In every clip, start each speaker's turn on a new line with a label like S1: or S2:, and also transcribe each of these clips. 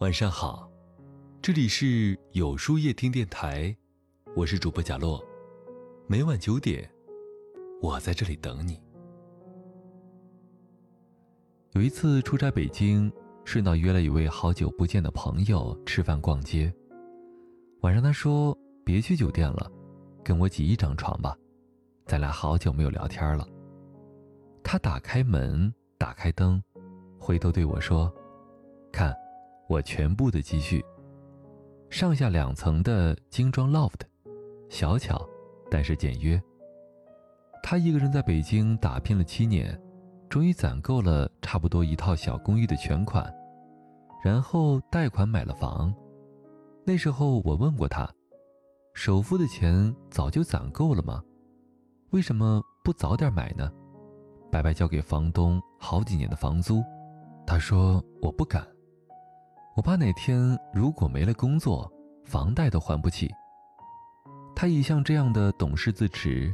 S1: 晚上好，这里是有书夜听电台，我是主播贾洛，每晚九点，我在这里等你。有一次出差北京，顺道约了一位好久不见的朋友吃饭逛街。晚上他说：“别去酒店了，跟我挤一张床吧，咱俩好久没有聊天了。”他打开门，打开灯，回头对我说：“看，我全部的积蓄。上下两层的精装 loft，小巧，但是简约。他一个人在北京打拼了七年。”终于攒够了差不多一套小公寓的全款，然后贷款买了房。那时候我问过他，首付的钱早就攒够了吗？为什么不早点买呢？白白交给房东好几年的房租。他说我不敢，我怕哪天如果没了工作，房贷都还不起。他一向这样的懂事自持。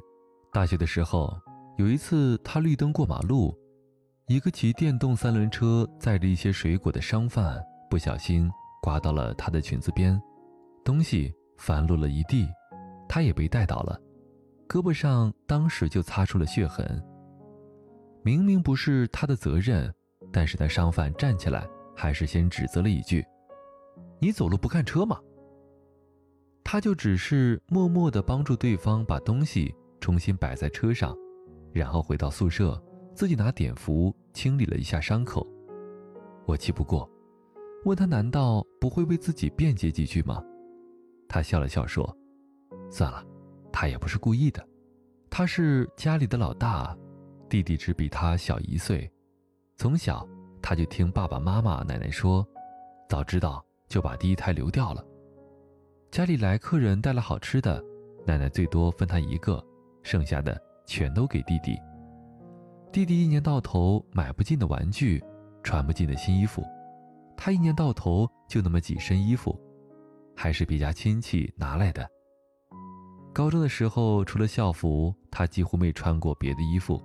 S1: 大学的时候有一次他绿灯过马路。一个骑电动三轮车载着一些水果的商贩不小心刮到了他的裙子边，东西翻落了一地，他也被带倒了，胳膊上当时就擦出了血痕。明明不是他的责任，但是那商贩站起来还是先指责了一句：“你走路不看车吗？”他就只是默默地帮助对方把东西重新摆在车上，然后回到宿舍。自己拿碘伏清理了一下伤口，我气不过，问他难道不会为自己辩解几句吗？他笑了笑说：“算了，他也不是故意的，他是家里的老大，弟弟只比他小一岁，从小他就听爸爸妈妈、奶奶说，早知道就把第一胎留掉了。家里来客人带了好吃的，奶奶最多分他一个，剩下的全都给弟弟。”弟弟一年到头买不进的玩具，穿不进的新衣服，他一年到头就那么几身衣服，还是别家亲戚拿来的。高中的时候，除了校服，他几乎没穿过别的衣服。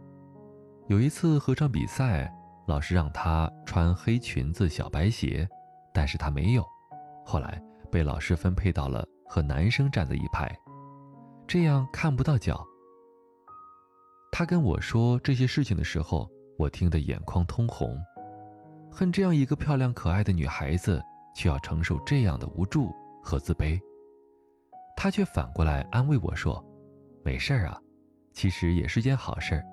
S1: 有一次合唱比赛，老师让他穿黑裙子、小白鞋，但是他没有。后来被老师分配到了和男生站在一排，这样看不到脚。他跟我说这些事情的时候，我听得眼眶通红，恨这样一个漂亮可爱的女孩子，却要承受这样的无助和自卑。他却反过来安慰我说：“没事儿啊，其实也是件好事儿。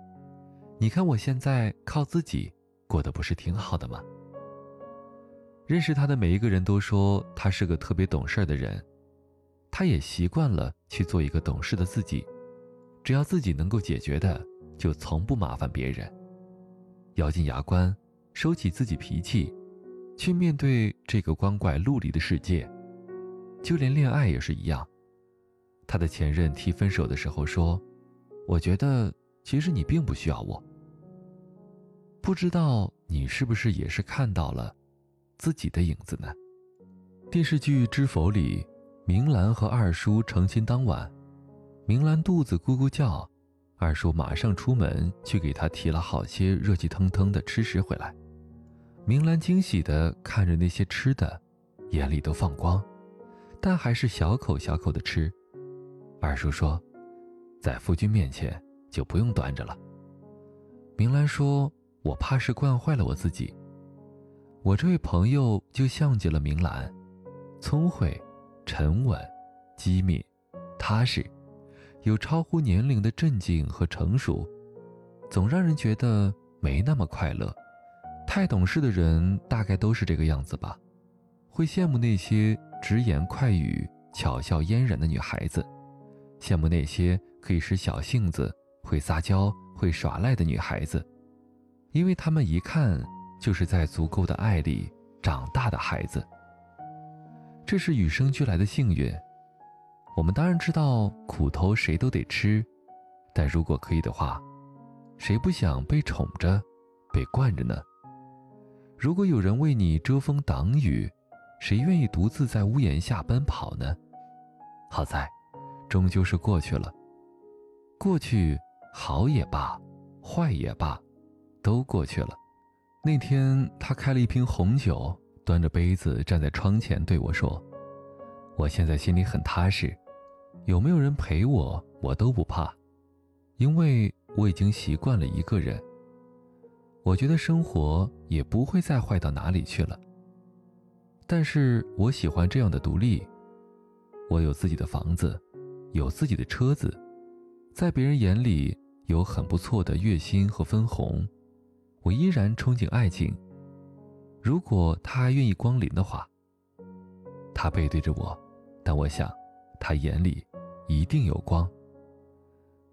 S1: 你看我现在靠自己过得不是挺好的吗？”认识他的每一个人都说他是个特别懂事的人，他也习惯了去做一个懂事的自己，只要自己能够解决的。就从不麻烦别人，咬紧牙关，收起自己脾气，去面对这个光怪陆离的世界。就连恋爱也是一样。他的前任提分手的时候说：“我觉得其实你并不需要我。”不知道你是不是也是看到了自己的影子呢？电视剧《知否》里，明兰和二叔成亲当晚，明兰肚子咕咕叫。二叔马上出门去给她提了好些热气腾腾的吃食回来。明兰惊喜地看着那些吃的，眼里都放光，但还是小口小口的吃。二叔说：“在夫君面前就不用端着了。”明兰说：“我怕是惯坏了我自己。”我这位朋友就像极了明兰，聪慧、沉稳、机敏、踏实。有超乎年龄的镇静和成熟，总让人觉得没那么快乐。太懂事的人大概都是这个样子吧，会羡慕那些直言快语、巧笑嫣然的女孩子，羡慕那些可以使小性子、会撒娇、会耍赖的女孩子，因为他们一看就是在足够的爱里长大的孩子。这是与生俱来的幸运。我们当然知道苦头谁都得吃，但如果可以的话，谁不想被宠着、被惯着呢？如果有人为你遮风挡雨，谁愿意独自在屋檐下奔跑呢？好在，终究是过去了。过去好也罢，坏也罢，都过去了。那天他开了一瓶红酒，端着杯子站在窗前对我说：“我现在心里很踏实，有没有人陪我，我都不怕，因为我已经习惯了一个人。我觉得生活也不会再坏到哪里去了。但是我喜欢这样的独立。我有自己的房子，有自己的车子，在别人眼里有很不错的月薪和分红，我依然憧憬爱情。”如果他还愿意光临的话，他背对着我，但我想，他眼里一定有光。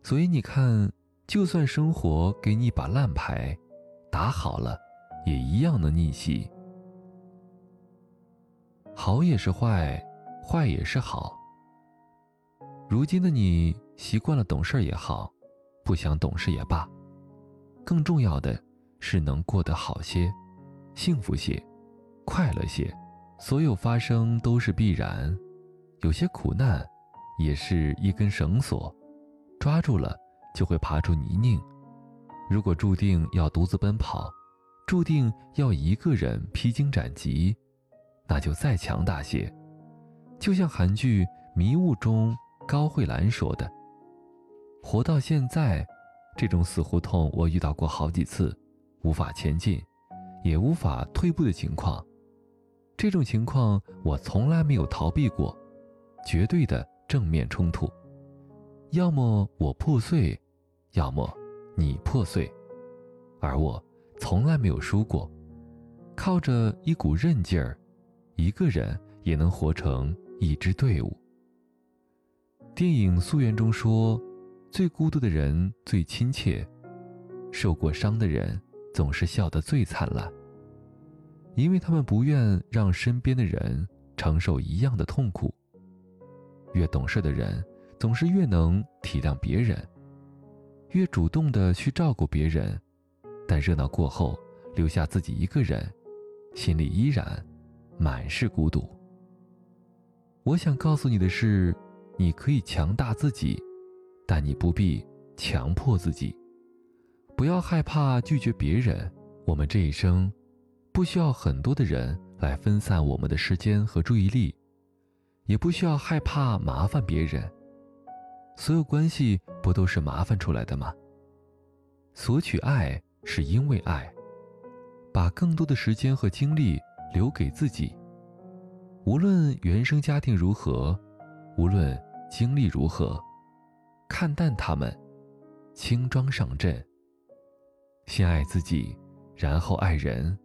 S1: 所以你看，就算生活给你一把烂牌，打好了，也一样能逆袭。好也是坏，坏也是好。如今的你习惯了懂事也好，不想懂事也罢，更重要的是能过得好些。幸福些，快乐些，所有发生都是必然。有些苦难，也是一根绳索，抓住了就会爬出泥泞。如果注定要独自奔跑，注定要一个人披荆斩棘，那就再强大些。就像韩剧《迷雾》中高慧兰说的：“活到现在，这种死胡同我遇到过好几次，无法前进。”也无法退步的情况，这种情况我从来没有逃避过，绝对的正面冲突。要么我破碎，要么你破碎，而我从来没有输过，靠着一股韧劲儿，一个人也能活成一支队伍。电影《溯源》中说：“最孤独的人最亲切，受过伤的人。”总是笑得最灿烂，因为他们不愿让身边的人承受一样的痛苦。越懂事的人，总是越能体谅别人，越主动的去照顾别人。但热闹过后，留下自己一个人，心里依然满是孤独。我想告诉你的是，你可以强大自己，但你不必强迫自己。不要害怕拒绝别人。我们这一生，不需要很多的人来分散我们的时间和注意力，也不需要害怕麻烦别人。所有关系不都是麻烦出来的吗？索取爱是因为爱，把更多的时间和精力留给自己。无论原生家庭如何，无论经历如何，看淡他们，轻装上阵。先爱自己，然后爱人。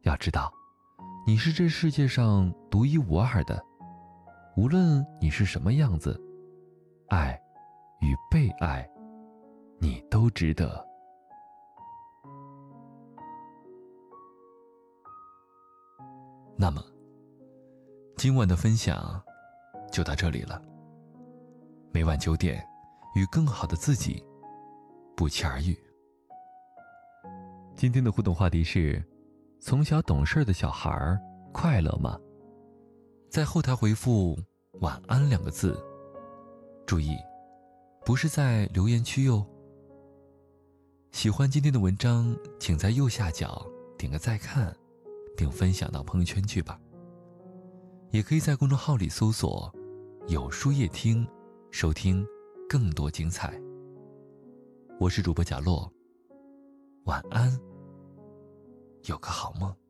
S1: 要知道，你是这世界上独一无二的。无论你是什么样子，爱与被爱，你都值得。那么，今晚的分享就到这里了。每晚九点，与更好的自己不期而遇。今天的互动话题是：从小懂事的小孩快乐吗？在后台回复“晚安”两个字，注意，不是在留言区哟。喜欢今天的文章，请在右下角点个再看，并分享到朋友圈去吧。也可以在公众号里搜索“有书夜听”，收听更多精彩。我是主播贾洛，晚安。有个好梦。